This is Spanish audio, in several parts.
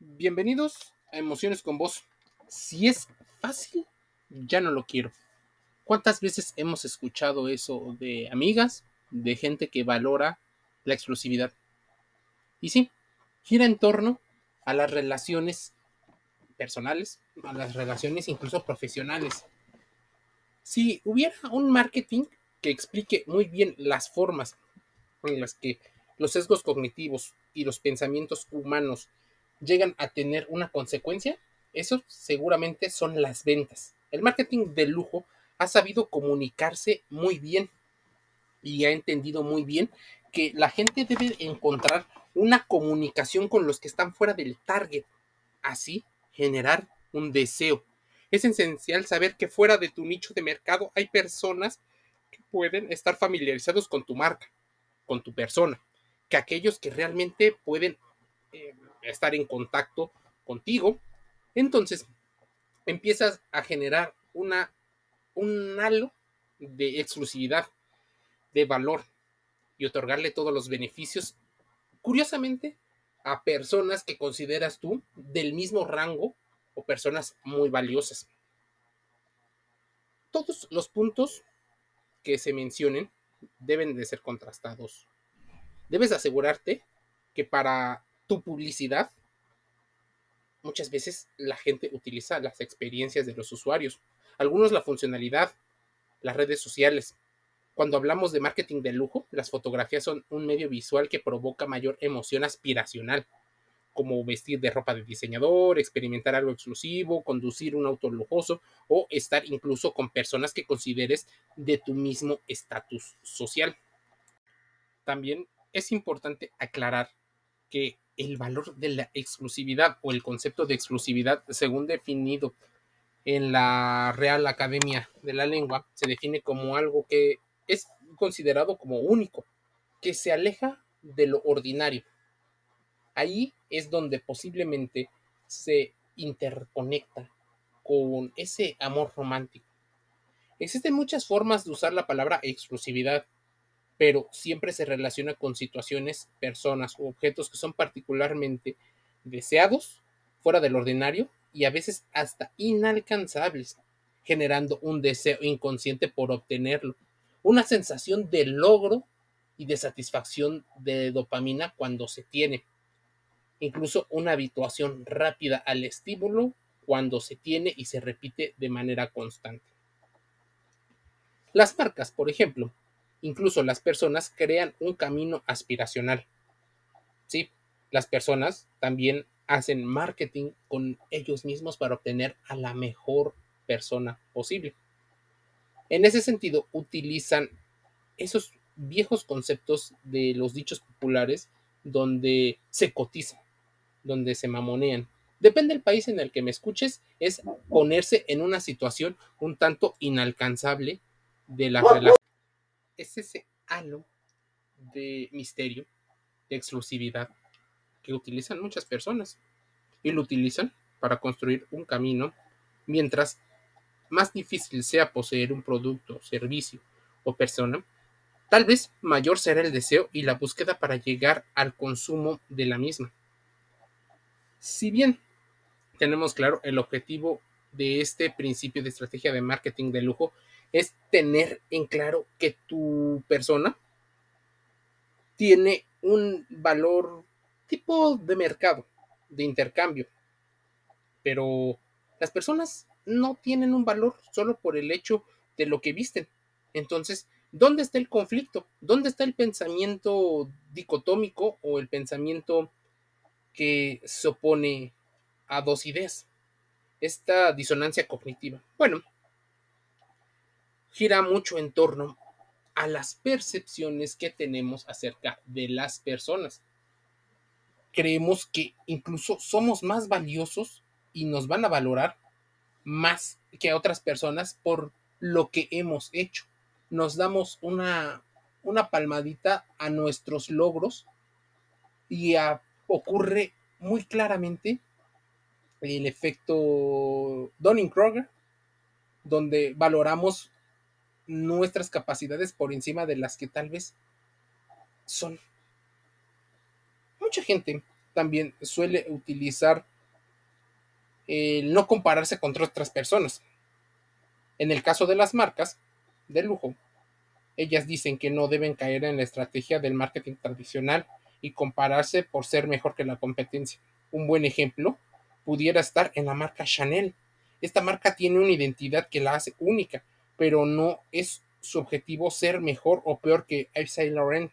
Bienvenidos a Emociones con Vos. Si es fácil, ya no lo quiero. ¿Cuántas veces hemos escuchado eso de amigas, de gente que valora la exclusividad? Y sí, gira en torno a las relaciones personales, a las relaciones incluso profesionales. Si hubiera un marketing que explique muy bien las formas en las que los sesgos cognitivos y los pensamientos humanos llegan a tener una consecuencia, eso seguramente son las ventas. El marketing de lujo ha sabido comunicarse muy bien y ha entendido muy bien que la gente debe encontrar una comunicación con los que están fuera del target. Así generar un deseo. Es esencial saber que fuera de tu nicho de mercado hay personas que pueden estar familiarizados con tu marca, con tu persona, que aquellos que realmente pueden eh, estar en contacto contigo. Entonces, empiezas a generar una, un halo de exclusividad, de valor y otorgarle todos los beneficios, curiosamente, a personas que consideras tú del mismo rango o personas muy valiosas. Todos los puntos que se mencionen deben de ser contrastados. Debes asegurarte que para tu publicidad, muchas veces la gente utiliza las experiencias de los usuarios, algunos la funcionalidad, las redes sociales. Cuando hablamos de marketing de lujo, las fotografías son un medio visual que provoca mayor emoción aspiracional, como vestir de ropa de diseñador, experimentar algo exclusivo, conducir un auto lujoso o estar incluso con personas que consideres de tu mismo estatus social. También es importante aclarar que el valor de la exclusividad o el concepto de exclusividad, según definido en la Real Academia de la Lengua, se define como algo que es considerado como único, que se aleja de lo ordinario. Ahí es donde posiblemente se interconecta con ese amor romántico. Existen muchas formas de usar la palabra exclusividad pero siempre se relaciona con situaciones, personas u objetos que son particularmente deseados, fuera del ordinario y a veces hasta inalcanzables, generando un deseo inconsciente por obtenerlo, una sensación de logro y de satisfacción de dopamina cuando se tiene, incluso una habituación rápida al estímulo cuando se tiene y se repite de manera constante. Las marcas, por ejemplo, incluso las personas crean un camino aspiracional. Sí, las personas también hacen marketing con ellos mismos para obtener a la mejor persona posible. En ese sentido, utilizan esos viejos conceptos de los dichos populares donde se cotizan, donde se mamonean. Depende del país en el que me escuches, es ponerse en una situación un tanto inalcanzable de la relación es ese halo de misterio, de exclusividad que utilizan muchas personas y lo utilizan para construir un camino mientras más difícil sea poseer un producto, servicio o persona, tal vez mayor será el deseo y la búsqueda para llegar al consumo de la misma. Si bien tenemos claro el objetivo de este principio de estrategia de marketing de lujo es tener en claro que tu persona tiene un valor tipo de mercado, de intercambio. Pero las personas no tienen un valor solo por el hecho de lo que visten. Entonces, ¿dónde está el conflicto? ¿Dónde está el pensamiento dicotómico o el pensamiento que se opone a dos ideas? Esta disonancia cognitiva. Bueno, gira mucho en torno a las percepciones que tenemos acerca de las personas. Creemos que incluso somos más valiosos y nos van a valorar más que a otras personas por lo que hemos hecho. Nos damos una, una palmadita a nuestros logros y ocurre muy claramente el efecto Donning-Kroger, donde valoramos nuestras capacidades por encima de las que tal vez son. Mucha gente también suele utilizar el no compararse contra otras personas. En el caso de las marcas de lujo, ellas dicen que no deben caer en la estrategia del marketing tradicional y compararse por ser mejor que la competencia. Un buen ejemplo pudiera estar en la marca Chanel. Esta marca tiene una identidad que la hace única, pero no es su objetivo ser mejor o peor que Yves Saint.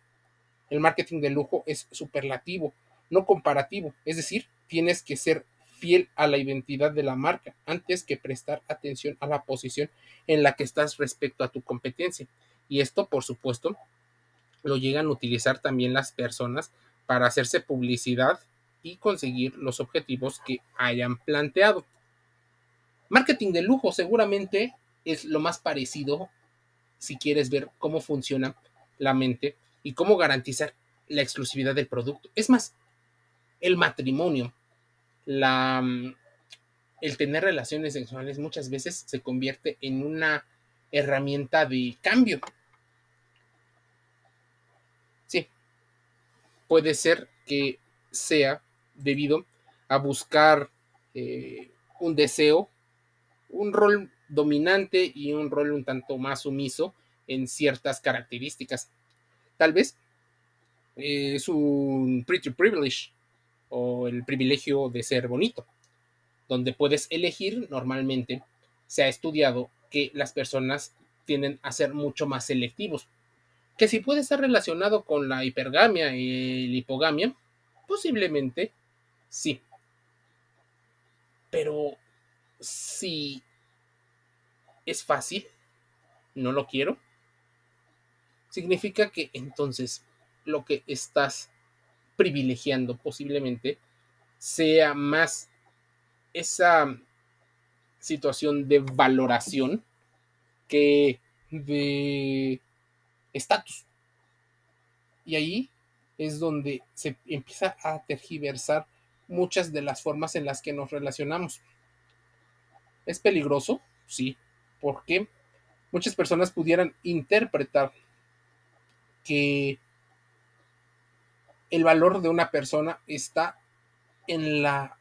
El marketing de lujo es superlativo, no comparativo, es decir, tienes que ser fiel a la identidad de la marca antes que prestar atención a la posición en la que estás respecto a tu competencia. Y esto, por supuesto, lo llegan a utilizar también las personas para hacerse publicidad y conseguir los objetivos que hayan planteado. Marketing de lujo seguramente es lo más parecido si quieres ver cómo funciona la mente y cómo garantizar la exclusividad del producto. Es más, el matrimonio, la, mm, el tener relaciones sexuales muchas veces se convierte en una herramienta de cambio. Sí, puede ser que sea debido a buscar eh, un deseo, un rol dominante y un rol un tanto más sumiso en ciertas características. Tal vez eh, es un pretty privilege o el privilegio de ser bonito, donde puedes elegir normalmente, se ha estudiado que las personas tienden a ser mucho más selectivos, que si puede estar relacionado con la hipergamia y la hipogamia, posiblemente sí. Pero si es fácil, no lo quiero, significa que entonces lo que estás privilegiando posiblemente sea más esa situación de valoración que de estatus. Y ahí es donde se empieza a tergiversar muchas de las formas en las que nos relacionamos. ¿Es peligroso? Sí, porque muchas personas pudieran interpretar que el valor de una persona está en, la,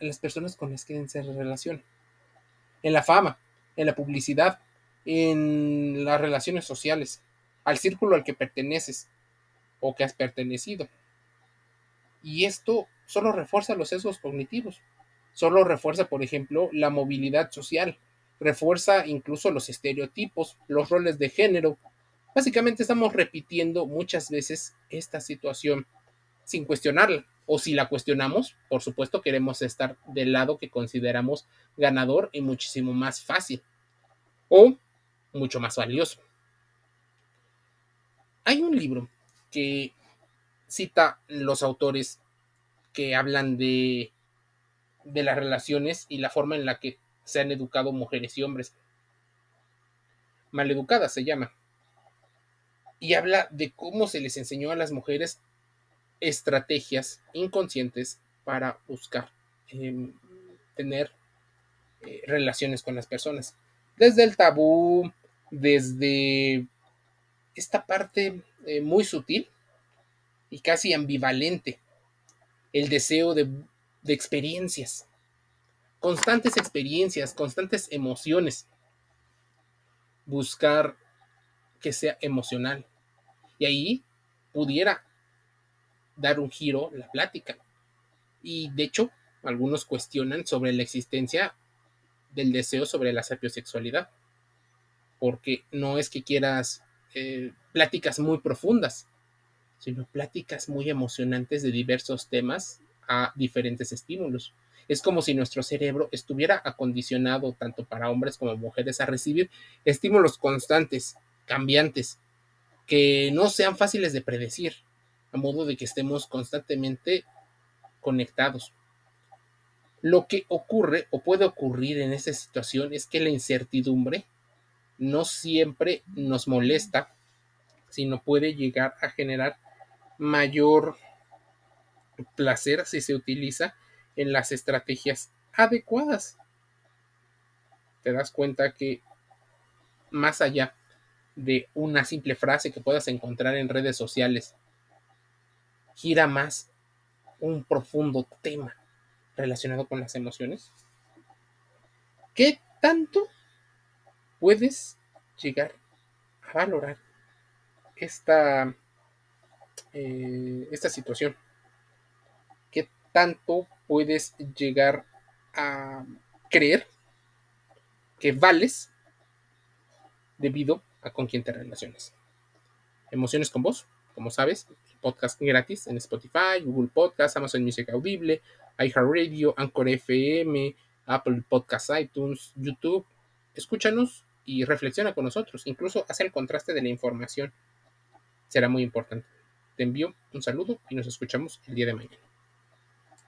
en las personas con las que se relaciona, en la fama, en la publicidad, en las relaciones sociales, al círculo al que perteneces o que has pertenecido. Y esto solo refuerza los sesgos cognitivos, solo refuerza, por ejemplo, la movilidad social, refuerza incluso los estereotipos, los roles de género. Básicamente estamos repitiendo muchas veces esta situación sin cuestionarla. O si la cuestionamos, por supuesto queremos estar del lado que consideramos ganador y muchísimo más fácil o mucho más valioso. Hay un libro que cita los autores que hablan de, de las relaciones y la forma en la que se han educado mujeres y hombres. Maleducadas se llama. Y habla de cómo se les enseñó a las mujeres estrategias inconscientes para buscar em, tener eh, relaciones con las personas. Desde el tabú, desde esta parte eh, muy sutil y casi ambivalente, el deseo de, de experiencias, constantes experiencias, constantes emociones, buscar que sea emocional. Y ahí pudiera dar un giro la plática. Y de hecho, algunos cuestionan sobre la existencia del deseo sobre la sapiosexualidad. Porque no es que quieras eh, pláticas muy profundas, sino pláticas muy emocionantes de diversos temas a diferentes estímulos. Es como si nuestro cerebro estuviera acondicionado tanto para hombres como mujeres a recibir estímulos constantes, cambiantes, que no sean fáciles de predecir a modo de que estemos constantemente conectados. Lo que ocurre o puede ocurrir en esta situación es que la incertidumbre no siempre nos molesta, sino puede llegar a generar mayor placer si se utiliza en las estrategias adecuadas. Te das cuenta que más allá de una simple frase que puedas encontrar en redes sociales gira más un profundo tema relacionado con las emociones? ¿Qué tanto puedes llegar a valorar esta, eh, esta situación? ¿Qué tanto puedes llegar a creer que vales debido a con quién te relaciones? Emociones con vos, como sabes, podcast gratis en Spotify, Google Podcast, Amazon Music Audible, iHeartRadio, Anchor FM, Apple Podcast, iTunes, YouTube. Escúchanos y reflexiona con nosotros. Incluso hace el contraste de la información. Será muy importante. Te envío un saludo y nos escuchamos el día de mañana.